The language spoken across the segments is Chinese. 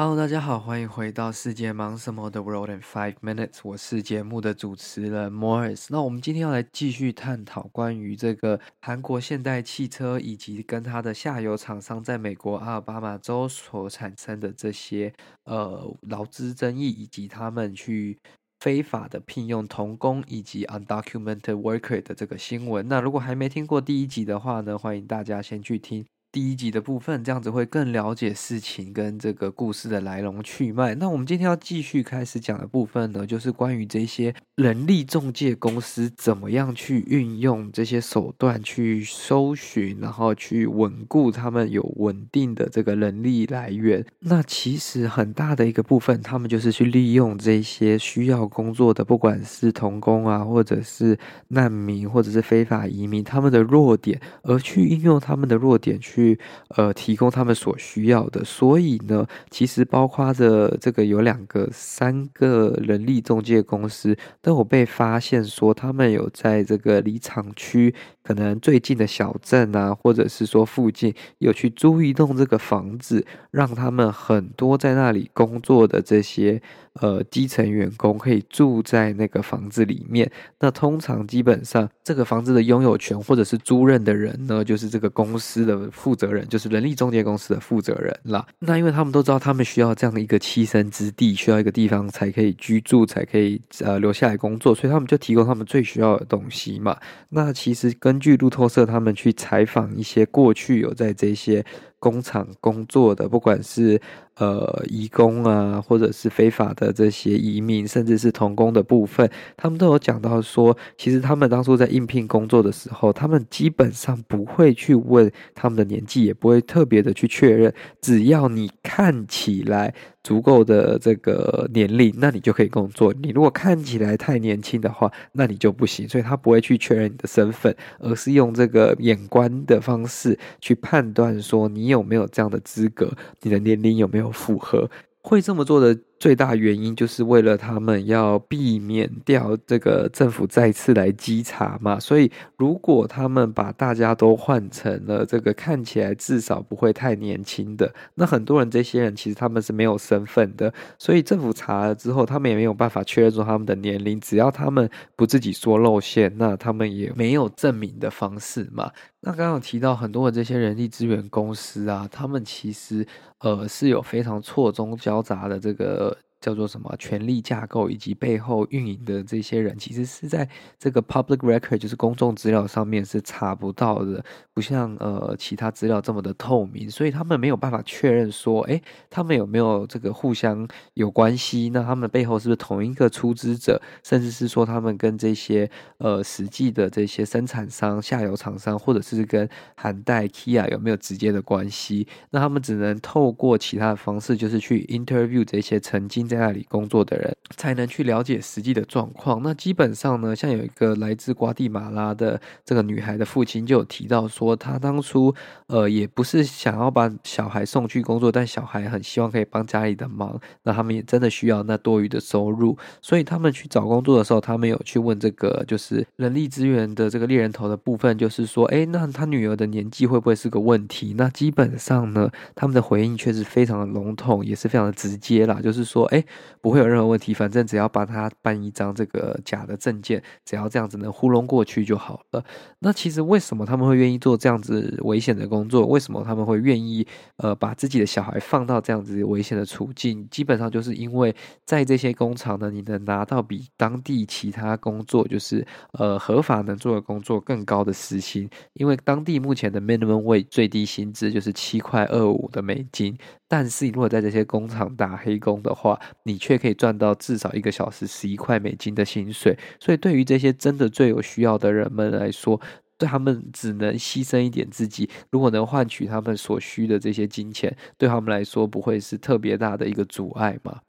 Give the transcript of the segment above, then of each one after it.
Hello，大家好，欢迎回到世界忙什么的 World in Five Minutes，我是节目的主持人 Morris。那我们今天要来继续探讨关于这个韩国现代汽车以及跟它的下游厂商在美国阿尔巴马州所产生的这些呃劳资争议，以及他们去非法的聘用童工以及 undocumented worker 的这个新闻。那如果还没听过第一集的话呢，欢迎大家先去听。第一集的部分，这样子会更了解事情跟这个故事的来龙去脉。那我们今天要继续开始讲的部分呢，就是关于这些人力中介公司怎么样去运用这些手段去搜寻，然后去稳固他们有稳定的这个人力来源。那其实很大的一个部分，他们就是去利用这些需要工作的，不管是童工啊，或者是难民，或者是非法移民，他们的弱点，而去应用他们的弱点去。去呃提供他们所需要的，所以呢，其实包括着这个有两个、三个人力中介公司都有被发现说，他们有在这个离厂区可能最近的小镇啊，或者是说附近有去租一栋这个房子，让他们很多在那里工作的这些呃基层员工可以住在那个房子里面。那通常基本上这个房子的拥有权或者是租赁的人呢，就是这个公司的。负责人就是人力中介公司的负责人啦。那因为他们都知道，他们需要这样的一个栖身之地，需要一个地方才可以居住，才可以呃留下来工作，所以他们就提供他们最需要的东西嘛。那其实跟据路透社他们去采访一些过去有在这些。工厂工作的，不管是呃移工啊，或者是非法的这些移民，甚至是童工的部分，他们都有讲到说，其实他们当初在应聘工作的时候，他们基本上不会去问他们的年纪，也不会特别的去确认，只要你看起来。足够的这个年龄，那你就可以工作。你如果看起来太年轻的话，那你就不行。所以他不会去确认你的身份，而是用这个眼观的方式去判断说你有没有这样的资格，你的年龄有没有符合。会这么做的。最大原因就是为了他们要避免掉这个政府再次来稽查嘛，所以如果他们把大家都换成了这个看起来至少不会太年轻的，那很多人这些人其实他们是没有身份的，所以政府查了之后，他们也没有办法确认说他们的年龄，只要他们不自己说露馅，那他们也没有证明的方式嘛。那刚刚提到很多的这些人力资源公司啊，他们其实呃是有非常错综交杂的这个。叫做什么权力架构以及背后运营的这些人，其实是在这个 public record，就是公众资料上面是查不到的，不像呃其他资料这么的透明，所以他们没有办法确认说，诶，他们有没有这个互相有关系？那他们背后是不是同一个出资者？甚至是说他们跟这些呃实际的这些生产商、下游厂商，或者是跟韩代、Kia 有没有直接的关系？那他们只能透过其他的方式，就是去 interview 这些曾经。在那里工作的人才能去了解实际的状况。那基本上呢，像有一个来自瓜地马拉的这个女孩的父亲就有提到说，他当初呃也不是想要把小孩送去工作，但小孩很希望可以帮家里的忙。那他们也真的需要那多余的收入，所以他们去找工作的时候，他们有去问这个就是人力资源的这个猎人头的部分，就是说，哎，那他女儿的年纪会不会是个问题？那基本上呢，他们的回应却是非常的笼统，也是非常的直接啦，就是说，哎。不会有任何问题，反正只要帮他办一张这个假的证件，只要这样子能糊弄过去就好了。那其实为什么他们会愿意做这样子危险的工作？为什么他们会愿意呃把自己的小孩放到这样子危险的处境？基本上就是因为在这些工厂呢，你能拿到比当地其他工作就是呃合法能做的工作更高的时薪，因为当地目前的 minimum wage 最低薪资就是七块二五的美金。但是你，如果在这些工厂打黑工的话，你却可以赚到至少一个小时十一块美金的薪水。所以，对于这些真的最有需要的人们来说，对他们只能牺牲一点自己，如果能换取他们所需的这些金钱，对他们来说不会是特别大的一个阻碍吗？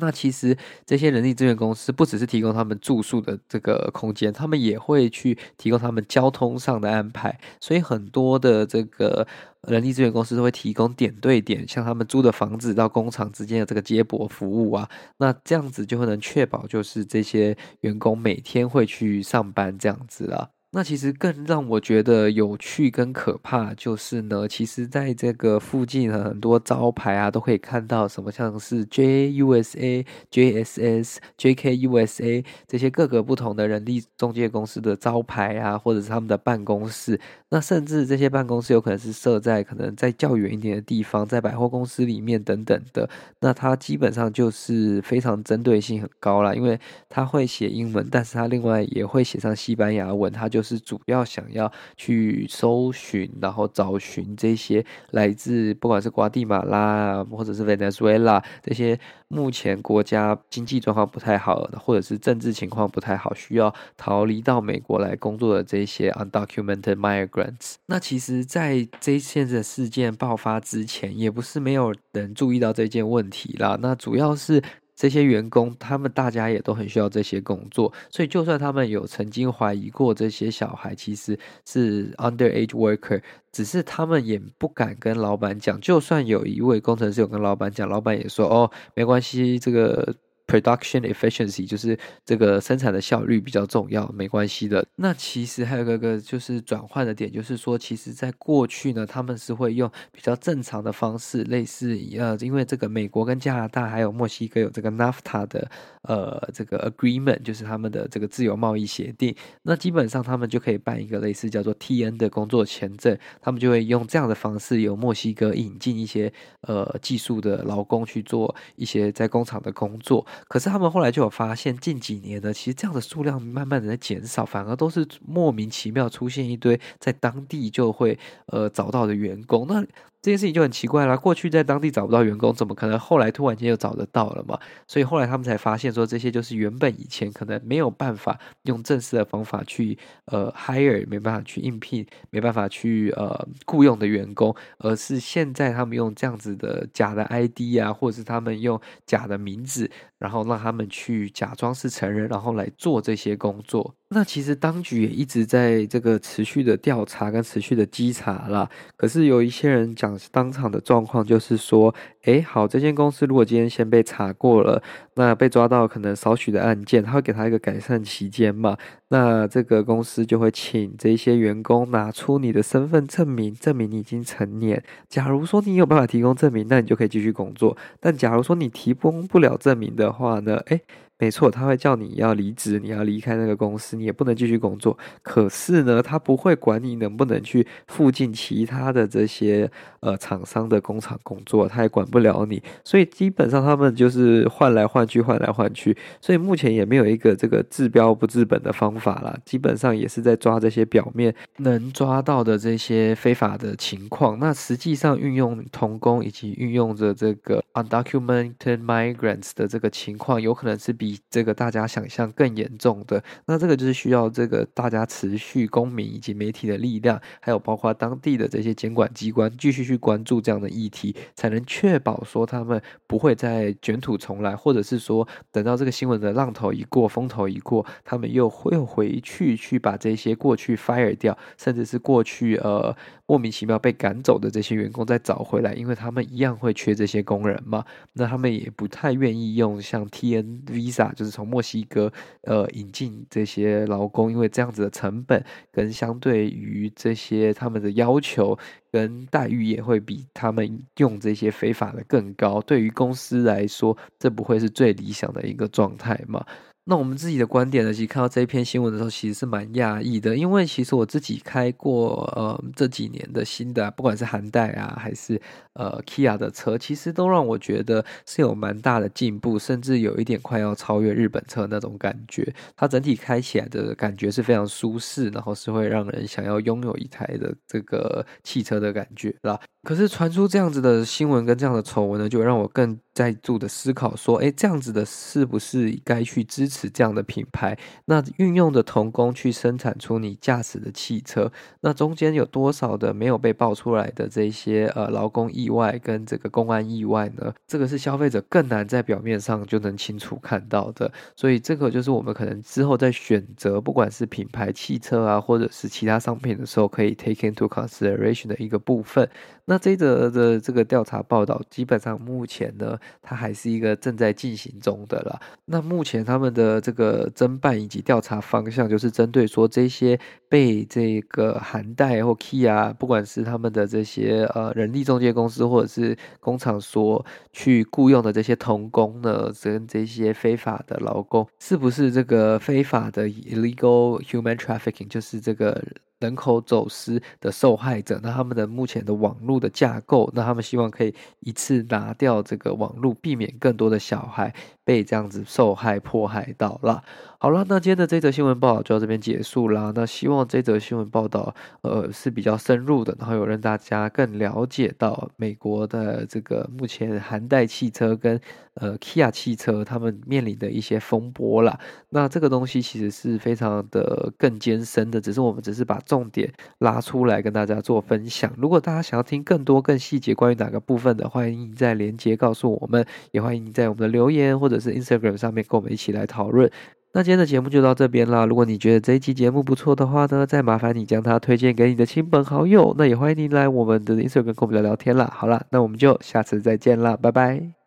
那其实这些人力资源公司不只是提供他们住宿的这个空间，他们也会去提供他们交通上的安排。所以很多的这个人力资源公司都会提供点对点，像他们租的房子到工厂之间的这个接驳服务啊。那这样子就会能确保，就是这些员工每天会去上班这样子了。那其实更让我觉得有趣跟可怕，就是呢，其实在这个附近很多招牌啊，都可以看到什么像是 JUSA、JSS、JKUSA 这些各个不同的人力中介公司的招牌啊，或者是他们的办公室。那甚至这些办公室有可能是设在可能在较远一点的地方，在百货公司里面等等的。那它基本上就是非常针对性很高啦，因为它会写英文，但是它另外也会写上西班牙文，它就是主要想要去搜寻，然后找寻这些来自不管是瓜地马拉或者是委内瑞拉这些目前国家经济状况不太好，或者是政治情况不太好，需要逃离到美国来工作的这些 undocumented migrants。那其实，在这一次的事件爆发之前，也不是没有人注意到这件问题啦。那主要是这些员工，他们大家也都很需要这些工作，所以就算他们有曾经怀疑过这些小孩其实是 underage worker，只是他们也不敢跟老板讲。就算有一位工程师有跟老板讲，老板也说：“哦，没关系，这个。” Production efficiency 就是这个生产的效率比较重要，没关系的。那其实还有一个就是转换的点，就是说，其实在过去呢，他们是会用比较正常的方式，类似呃，因为这个美国跟加拿大还有墨西哥有这个 NAFTA 的呃这个 agreement，就是他们的这个自由贸易协定。那基本上他们就可以办一个类似叫做 TN 的工作签证，他们就会用这样的方式由墨西哥引进一些呃技术的劳工去做一些在工厂的工作。可是他们后来就有发现，近几年呢，其实这样的数量慢慢的在减少，反而都是莫名其妙出现一堆在当地就会呃找到的员工。那这件事情就很奇怪啦，过去在当地找不到员工，怎么可能后来突然间又找得到了嘛？所以后来他们才发现说，这些就是原本以前可能没有办法用正式的方法去呃 hire，没办法去应聘，没办法去呃雇佣的员工，而是现在他们用这样子的假的 ID 啊，或者是他们用假的名字，然后让他们去假装是成人，然后来做这些工作。那其实当局也一直在这个持续的调查跟持续的稽查啦。可是有一些人讲当场的状况，就是说，诶，好，这间公司如果今天先被查过了，那被抓到可能少许的案件，他会给他一个改善期间嘛。那这个公司就会请这些员工拿出你的身份证明，证明你已经成年。假如说你有办法提供证明，那你就可以继续工作。但假如说你提供不了证明的话呢？诶。没错，他会叫你要离职，你要离开那个公司，你也不能继续工作。可是呢，他不会管你能不能去附近其他的这些呃厂商的工厂工作，他也管不了你。所以基本上他们就是换来换去，换来换去。所以目前也没有一个这个治标不治本的方法啦，基本上也是在抓这些表面能抓到的这些非法的情况。那实际上运用童工以及运用着这个 undocumented migrants 的这个情况，有可能是比。比这个大家想象更严重的，那这个就是需要这个大家持续公民以及媒体的力量，还有包括当地的这些监管机关继续去关注这样的议题，才能确保说他们不会再卷土重来，或者是说等到这个新闻的浪头一过，风头一过，他们又会回去去把这些过去 fire 掉，甚至是过去呃莫名其妙被赶走的这些员工再找回来，因为他们一样会缺这些工人嘛，那他们也不太愿意用像 TN Visa。就是从墨西哥呃引进这些劳工，因为这样子的成本跟相对于这些他们的要求跟待遇也会比他们用这些非法的更高。对于公司来说，这不会是最理想的一个状态嘛？那我们自己的观点呢，其实看到这一篇新闻的时候，其实是蛮讶异的，因为其实我自己开过呃这几年的新的，不管是韩代啊还是呃 Kia 的车，其实都让我觉得是有蛮大的进步，甚至有一点快要超越日本车那种感觉。它整体开起来的感觉是非常舒适，然后是会让人想要拥有一台的这个汽车的感觉啦。可是传出这样子的新闻跟这样的丑闻呢，就让我更再度的思考说，诶，这样子的是不是该去支持？持这样的品牌。那运用的童工去生产出你驾驶的汽车，那中间有多少的没有被爆出来的这些呃劳工意外跟这个公安意外呢？这个是消费者更难在表面上就能清楚看到的。所以这个就是我们可能之后在选择不管是品牌汽车啊，或者是其他商品的时候，可以 take into consideration 的一个部分。那这则的这个调查报道，基本上目前呢，它还是一个正在进行中的啦。那目前他们的这个侦办以及调查方向，就是针对说这些被这个韩代或 Key 啊不管是他们的这些呃人力中介公司或者是工厂所去雇佣的这些童工呢，跟这些非法的劳工，是不是这个非法的 illegal human trafficking，就是这个。人口走私的受害者，那他们的目前的网络的架构，那他们希望可以一次拿掉这个网络，避免更多的小孩被这样子受害迫害到了。好了，那今天的这则新闻报道就到这边结束啦。那希望这则新闻报道，呃，是比较深入的，然后有让大家更了解到美国的这个目前韩代汽车跟呃 Kia 汽车他们面临的一些风波啦。那这个东西其实是非常的更艰深的，只是我们只是把重点拉出来跟大家做分享。如果大家想要听更多更细节关于哪个部分的，欢迎在连接告诉我们，也欢迎在我们的留言或者是 Instagram 上面跟我们一起来讨论。那今天的节目就到这边了。如果你觉得这一期节目不错的话呢，再麻烦你将它推荐给你的亲朋好友。那也欢迎您来我们的 Instagram 跟我们聊聊天啦。好啦，那我们就下次再见啦，拜拜。